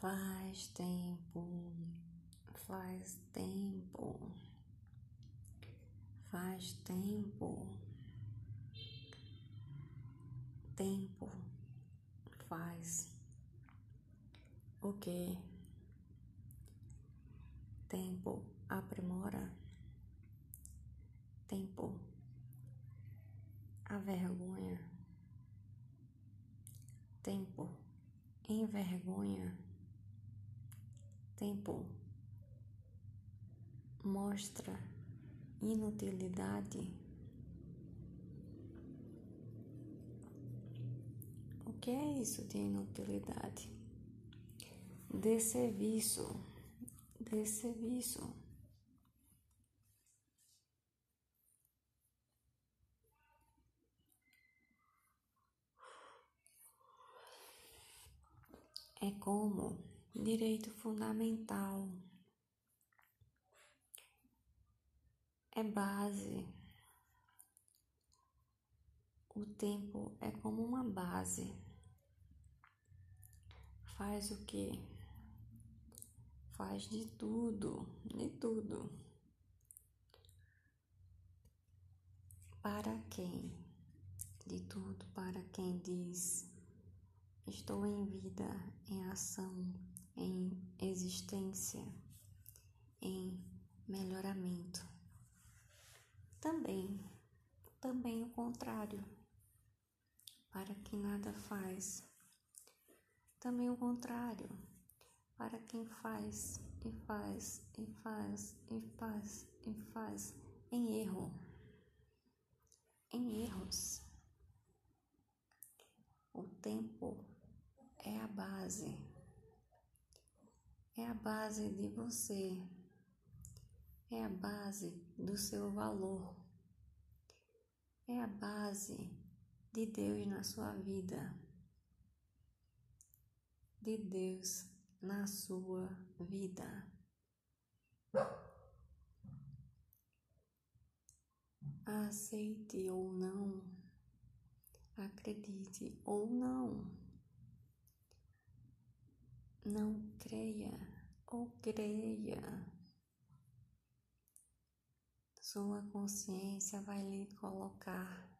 Faz tempo, faz tempo, faz tempo, tempo faz o que? Tempo aprimora, tempo a vergonha, tempo envergonha tempo mostra inutilidade. O que é isso de inutilidade? De serviço, de serviço. É como direito fundamental, é base. O tempo é como uma base. Faz o que? Faz de tudo, de tudo. Para quem? De tudo para quem diz: Estou em vida, em ação, em existência, em melhoramento. Também, também o contrário, para quem nada faz. Também o contrário, para quem faz e faz e faz e faz e faz em erro, em erros. O tempo é a base é a base de você, é a base do seu valor, é a base de Deus na sua vida, de Deus na sua vida. Aceite ou não, acredite ou não não creia ou creia. Sua consciência vai lhe colocar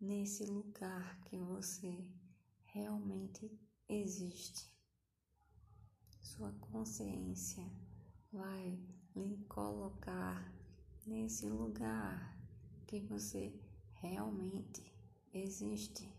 nesse lugar que você realmente existe. Sua consciência vai lhe colocar nesse lugar que você realmente existe.